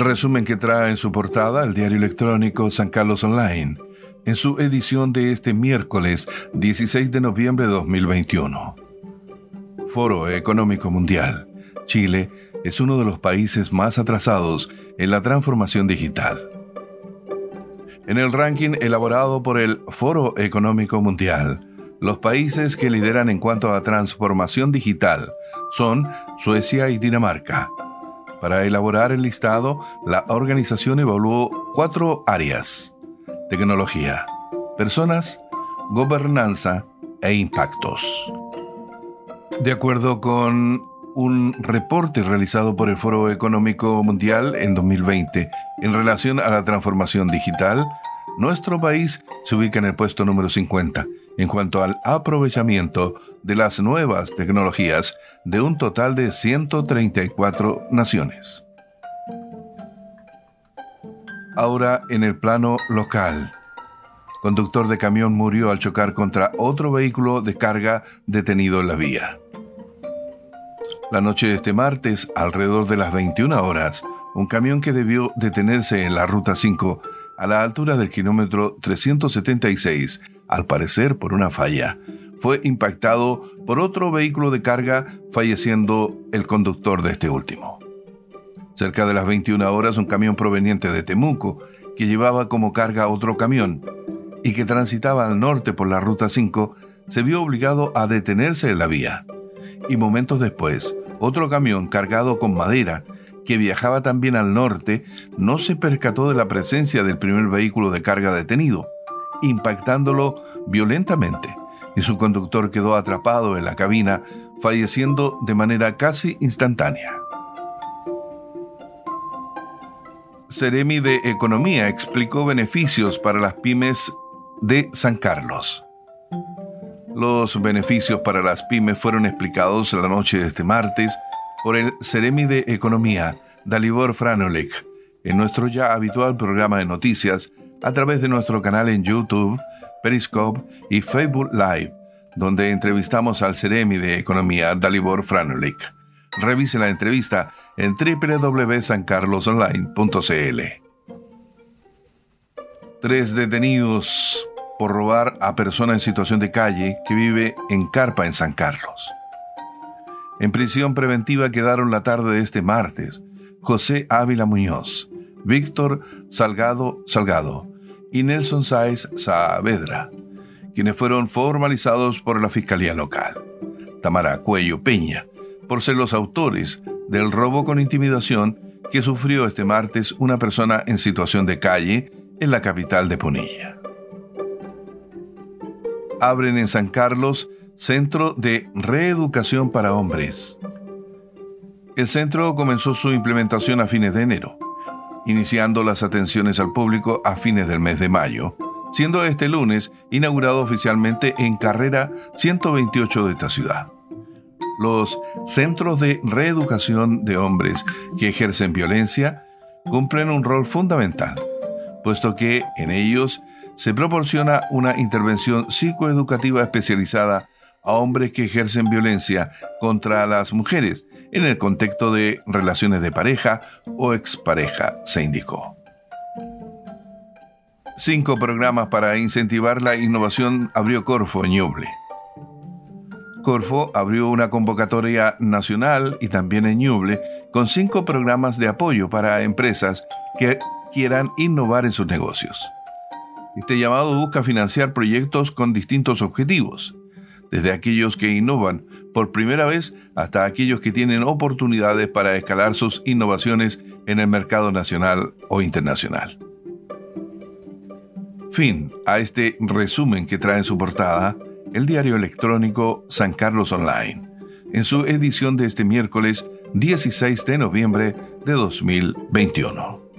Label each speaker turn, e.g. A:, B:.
A: Resumen que trae en su portada el diario electrónico San Carlos Online, en su edición de este miércoles 16 de noviembre de 2021. Foro Económico Mundial. Chile es uno de los países más atrasados en la transformación digital. En el ranking elaborado por el Foro Económico Mundial, los países que lideran en cuanto a transformación digital son Suecia y Dinamarca. Para elaborar el listado, la organización evaluó cuatro áreas. Tecnología, personas, gobernanza e impactos. De acuerdo con un reporte realizado por el Foro Económico Mundial en 2020 en relación a la transformación digital, nuestro país se ubica en el puesto número 50 en cuanto al aprovechamiento de las nuevas tecnologías de un total de 134 naciones. Ahora en el plano local. Conductor de camión murió al chocar contra otro vehículo de carga detenido en la vía. La noche de este martes, alrededor de las 21 horas, un camión que debió detenerse en la Ruta 5 a la altura del kilómetro 376 al parecer por una falla, fue impactado por otro vehículo de carga, falleciendo el conductor de este último. Cerca de las 21 horas, un camión proveniente de Temuco, que llevaba como carga otro camión y que transitaba al norte por la Ruta 5, se vio obligado a detenerse en la vía. Y momentos después, otro camión cargado con madera, que viajaba también al norte, no se percató de la presencia del primer vehículo de carga detenido impactándolo violentamente, y su conductor quedó atrapado en la cabina, falleciendo de manera casi instantánea. Ceremi de Economía explicó beneficios para las pymes de San Carlos. Los beneficios para las pymes fueron explicados la noche de este martes por el Ceremi de Economía, Dalibor Franolek, en nuestro ya habitual programa de noticias a través de nuestro canal en YouTube, Periscope y Facebook Live, donde entrevistamos al Ceremi de Economía Dalibor Franulik. Revise la entrevista en www.sancarlosonline.cl. Tres detenidos por robar a persona en situación de calle que vive en Carpa en San Carlos. En prisión preventiva quedaron la tarde de este martes José Ávila Muñoz, Víctor Salgado Salgado, y Nelson Sáez Saavedra, quienes fueron formalizados por la Fiscalía Local. Tamara Cuello Peña, por ser los autores del robo con intimidación que sufrió este martes una persona en situación de calle en la capital de Punilla. Abren en San Carlos Centro de Reeducación para Hombres. El centro comenzó su implementación a fines de enero iniciando las atenciones al público a fines del mes de mayo, siendo este lunes inaugurado oficialmente en carrera 128 de esta ciudad. Los centros de reeducación de hombres que ejercen violencia cumplen un rol fundamental, puesto que en ellos se proporciona una intervención psicoeducativa especializada a hombres que ejercen violencia contra las mujeres en el contexto de relaciones de pareja o expareja, se indicó. Cinco programas para incentivar la innovación abrió Corfo en Ñuble. Corfo abrió una convocatoria nacional y también en Ñuble con cinco programas de apoyo para empresas que quieran innovar en sus negocios. Este llamado busca financiar proyectos con distintos objetivos, desde aquellos que innovan por primera vez hasta aquellos que tienen oportunidades para escalar sus innovaciones en el mercado nacional o internacional. Fin a este resumen que trae en su portada el diario electrónico San Carlos Online, en su edición de este miércoles 16 de noviembre de 2021.